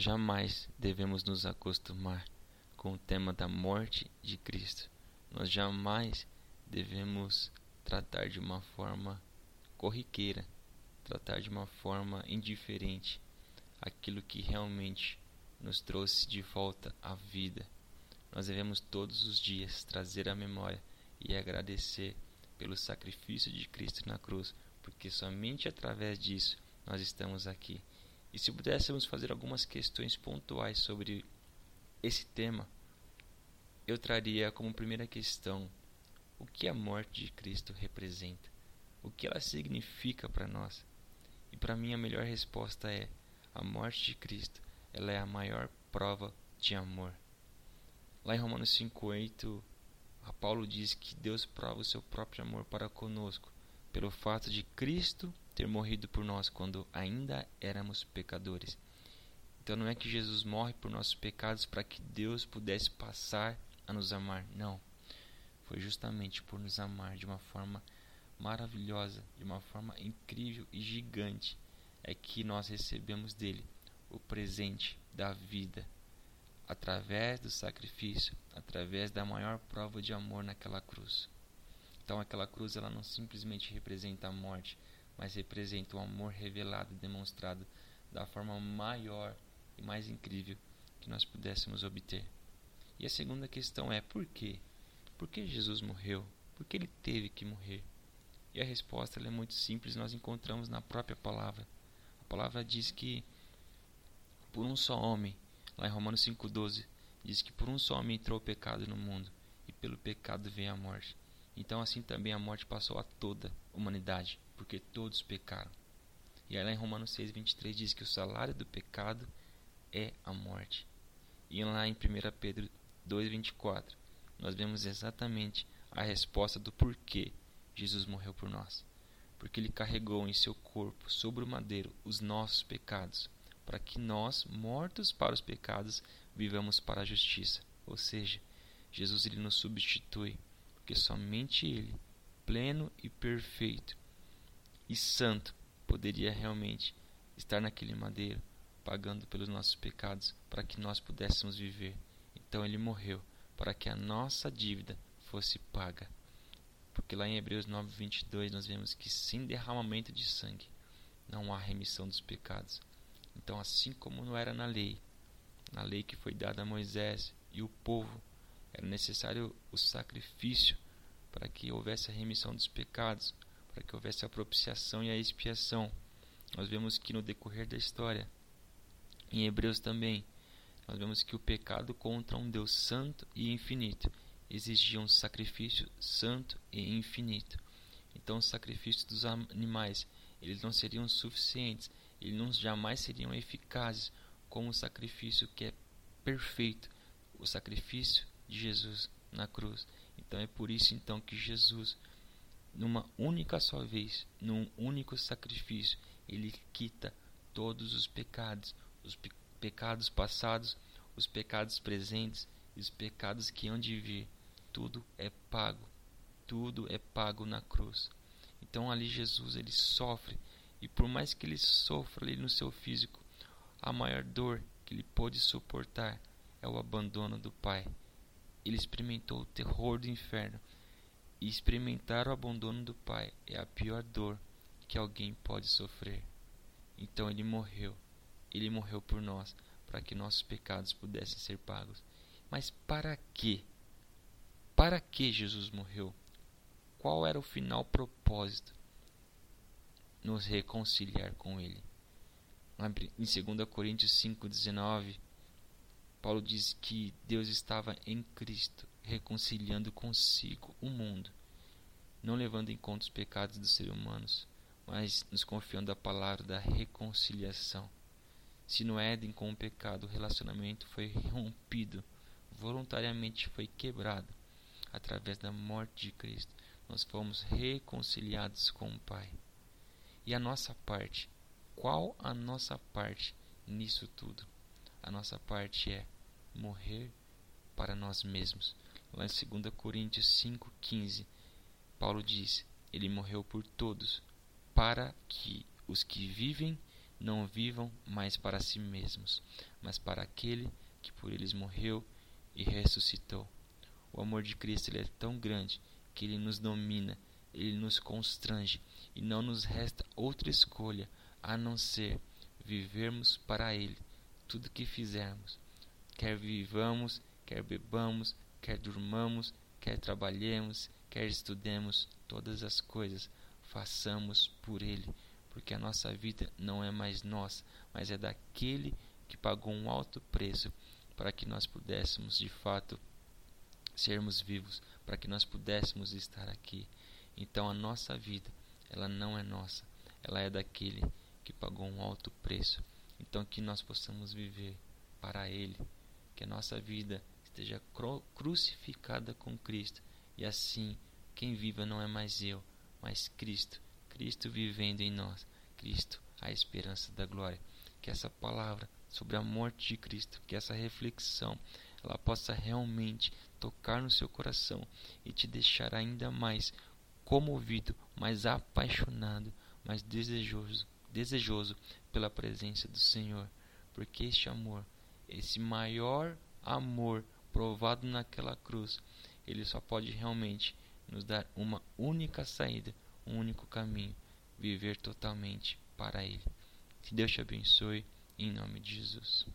jamais devemos nos acostumar com o tema da morte de Cristo. Nós jamais devemos tratar de uma forma corriqueira, tratar de uma forma indiferente aquilo que realmente nos trouxe de volta à vida. Nós devemos todos os dias trazer à memória e agradecer pelo sacrifício de Cristo na cruz, porque somente através disso nós estamos aqui. E se pudéssemos fazer algumas questões pontuais sobre esse tema, eu traria como primeira questão o que a morte de Cristo representa, o que ela significa para nós. E para mim a melhor resposta é: a morte de Cristo, ela é a maior prova de amor. Lá em Romanos 5:8, Paulo diz que Deus prova o seu próprio amor para conosco pelo fato de Cristo ter morrido por nós quando ainda éramos pecadores. Então não é que Jesus morre por nossos pecados para que Deus pudesse passar a nos amar. Não. Foi justamente por nos amar de uma forma maravilhosa, de uma forma incrível e gigante, é que nós recebemos dele o presente da vida, através do sacrifício, através da maior prova de amor naquela cruz. Então aquela cruz ela não simplesmente representa a morte, mas representa o amor revelado e demonstrado da forma maior e mais incrível que nós pudéssemos obter. E a segunda questão é por quê? Por que Jesus morreu? Por que ele teve que morrer? E a resposta é muito simples, nós encontramos na própria palavra. A palavra diz que por um só homem, lá em Romanos 5,12, diz que por um só homem entrou o pecado no mundo, e pelo pecado veio a morte. Então assim também a morte passou a toda a humanidade, porque todos pecaram. E aí lá em Romanos 6,23 diz que o salário do pecado é a morte. E lá em 1 Pedro 2,24 nós vemos exatamente a resposta do porquê Jesus morreu por nós. Porque ele carregou em seu corpo, sobre o madeiro, os nossos pecados, para que nós, mortos para os pecados, vivamos para a justiça. Ou seja, Jesus ele nos substitui, porque somente ele, pleno e perfeito e santo, poderia realmente estar naquele madeiro, pagando pelos nossos pecados, para que nós pudéssemos viver. Então ele morreu para que a nossa dívida fosse paga. Porque lá em Hebreus 9, 22 nós vemos que sem derramamento de sangue não há remissão dos pecados. Então, assim como não era na lei, na lei que foi dada a Moisés e o povo, era necessário o sacrifício para que houvesse a remissão dos pecados, para que houvesse a propiciação e a expiação. Nós vemos que no decorrer da história, em Hebreus também, nós vemos que o pecado contra um Deus santo e infinito exigia um sacrifício santo e infinito. Então, os sacrifícios dos animais eles não seriam suficientes, eles não jamais seriam eficazes como o sacrifício que é perfeito, o sacrifício de Jesus na cruz. Então é por isso então que Jesus, numa única só vez, num único sacrifício, ele quita todos os pecados, os pe pecados passados, os pecados presentes e os pecados que hão de vir tudo é pago, tudo é pago na cruz. Então ali Jesus ele sofre e por mais que ele sofra ali no seu físico, a maior dor que ele pôde suportar é o abandono do Pai. Ele experimentou o terror do inferno e experimentar o abandono do Pai é a pior dor que alguém pode sofrer. Então ele morreu. Ele morreu por nós, para que nossos pecados pudessem ser pagos. Mas para quê? Para que Jesus morreu? Qual era o final propósito? Nos reconciliar com Ele. Em 2 Coríntios 5,19, Paulo diz que Deus estava em Cristo, reconciliando consigo o mundo, não levando em conta os pecados dos seres humanos, mas nos confiando a palavra da reconciliação. Se no Éden com o pecado o relacionamento foi rompido, voluntariamente foi quebrado, através da morte de Cristo, nós fomos reconciliados com o Pai. E a nossa parte? Qual a nossa parte nisso tudo? A nossa parte é morrer para nós mesmos. Lá em 2 Coríntios 5,15, Paulo diz: Ele morreu por todos, para que os que vivem não vivam mais para si mesmos, mas para aquele que por eles morreu e ressuscitou. O amor de Cristo ele é tão grande que ele nos domina, ele nos constrange e não nos resta outra escolha a não ser vivermos para ele tudo que fizermos. Quer vivamos, quer bebamos, quer durmamos, quer trabalhemos, quer estudemos, todas as coisas façamos por ele, porque a nossa vida não é mais nossa, mas é daquele que pagou um alto preço para que nós pudéssemos de fato sermos vivos, para que nós pudéssemos estar aqui. Então a nossa vida, ela não é nossa, ela é daquele que pagou um alto preço. Então que nós possamos viver para ele, que a nossa vida esteja crucificada com Cristo. E assim quem viva não é mais eu, mas Cristo, Cristo vivendo em nós, Cristo, a esperança da glória. Que essa palavra sobre a morte de Cristo, que essa reflexão ela possa realmente tocar no seu coração e te deixar ainda mais comovido, mais apaixonado, mais desejoso, desejoso pela presença do Senhor, porque este amor, esse maior amor provado naquela cruz, ele só pode realmente nos dar uma única saída, um único caminho, viver totalmente para ele. Que Deus te abençoe em nome de Jesus.